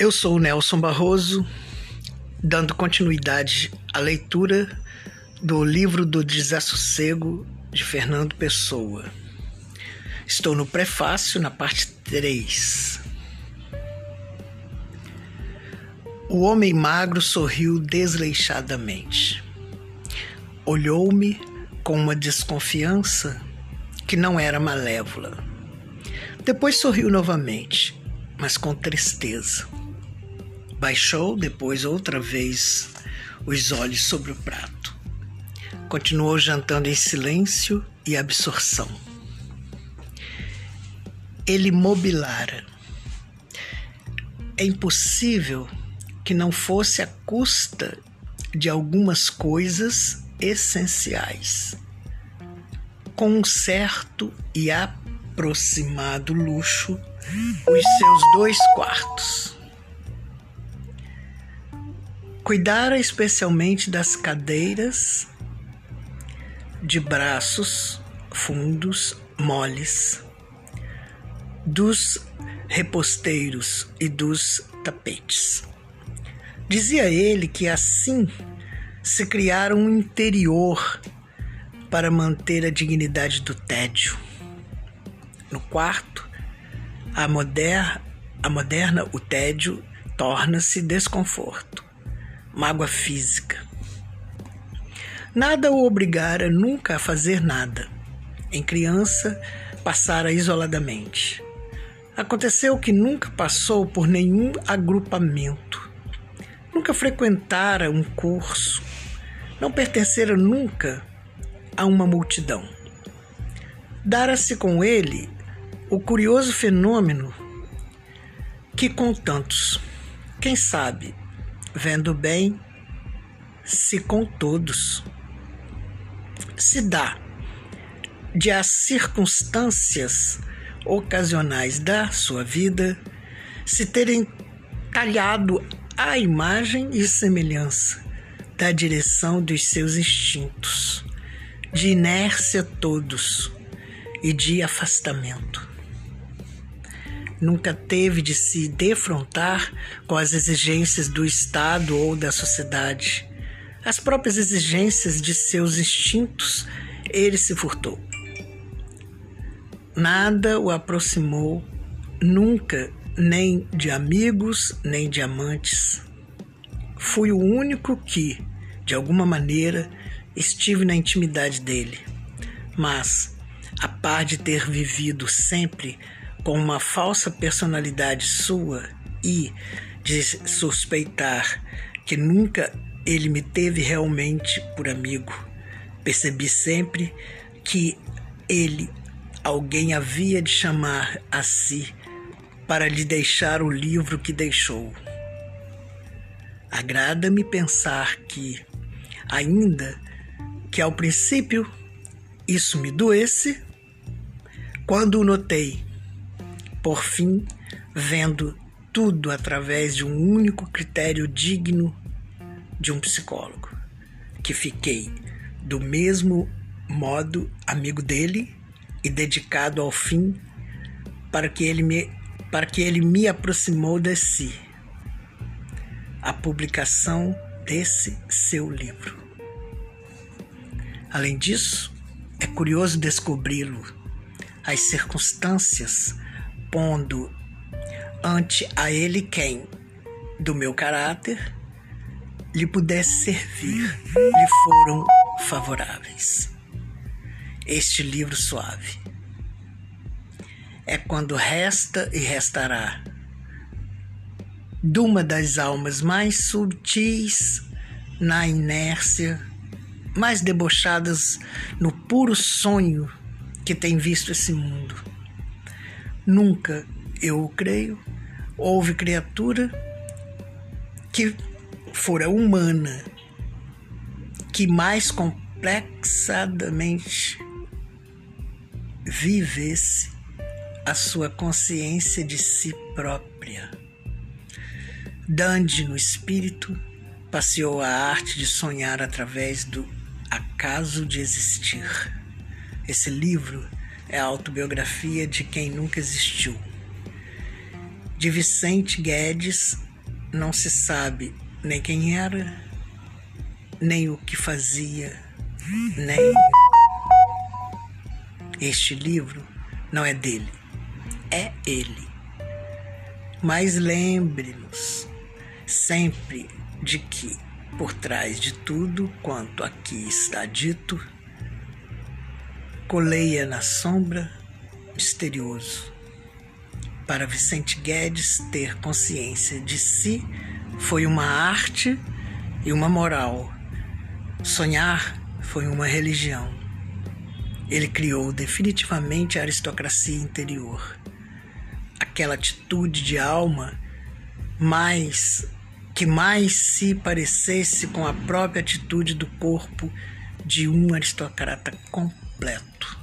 Eu sou o Nelson Barroso, dando continuidade à leitura do livro do Desassossego de Fernando Pessoa. Estou no prefácio, na parte 3. O homem magro sorriu desleixadamente. Olhou-me com uma desconfiança que não era malévola. Depois sorriu novamente, mas com tristeza. Baixou depois outra vez os olhos sobre o prato. Continuou jantando em silêncio e absorção. Ele mobilara. É impossível que não fosse à custa de algumas coisas essenciais. Com um certo e aproximado luxo, os seus dois quartos. Cuidara especialmente das cadeiras de braços fundos moles, dos reposteiros e dos tapetes. Dizia ele que assim se criaram um interior para manter a dignidade do tédio. No quarto, a, moder a moderna, o tédio torna-se desconforto, mágoa física. Nada o obrigara nunca a fazer nada. Em criança, passara isoladamente. Aconteceu que nunca passou por nenhum agrupamento. Nunca frequentara um curso. Não pertencera nunca a uma multidão. Dara-se com ele o curioso fenômeno que com tantos, quem sabe, vendo bem, se com todos se dá de as circunstâncias ocasionais da sua vida se terem talhado a imagem e semelhança da direção dos seus instintos, de inércia todos e de afastamento. Nunca teve de se defrontar com as exigências do Estado ou da sociedade as próprias exigências de seus instintos, ele se furtou. Nada o aproximou, nunca, nem de amigos, nem de amantes. Fui o único que, de alguma maneira, estive na intimidade dele. Mas, a par de ter vivido sempre com uma falsa personalidade sua e de suspeitar que nunca ele me teve realmente por amigo. Percebi sempre que ele, alguém havia de chamar a si para lhe deixar o livro que deixou. Agrada-me pensar que, ainda que ao princípio isso me doesse, quando o notei, por fim, vendo tudo através de um único critério digno de um psicólogo, que fiquei do mesmo modo amigo dele e dedicado ao fim para que ele me para que ele me aproximou de si. A publicação desse seu livro. Além disso, é curioso descobri-lo as circunstâncias pondo ante a ele quem do meu caráter lhe pudesse servir, lhe foram favoráveis. Este livro suave é quando resta e restará de uma das almas mais sutis na inércia, mais debochadas no puro sonho que tem visto esse mundo. Nunca, eu creio, houve criatura que fora humana que mais complexadamente vivesse a sua consciência de si própria. Dande no espírito passeou a arte de sonhar através do acaso de existir. Esse livro é a autobiografia de quem nunca existiu. De Vicente Guedes não se sabe nem quem era, nem o que fazia, nem. Este livro não é dele, é ele. Mas lembre-nos sempre de que, por trás de tudo quanto aqui está dito, coleia na sombra misterioso. Para Vicente Guedes, ter consciência de si foi uma arte e uma moral. Sonhar foi uma religião. Ele criou definitivamente a aristocracia interior. Aquela atitude de alma mais que mais se parecesse com a própria atitude do corpo de um aristocrata completo.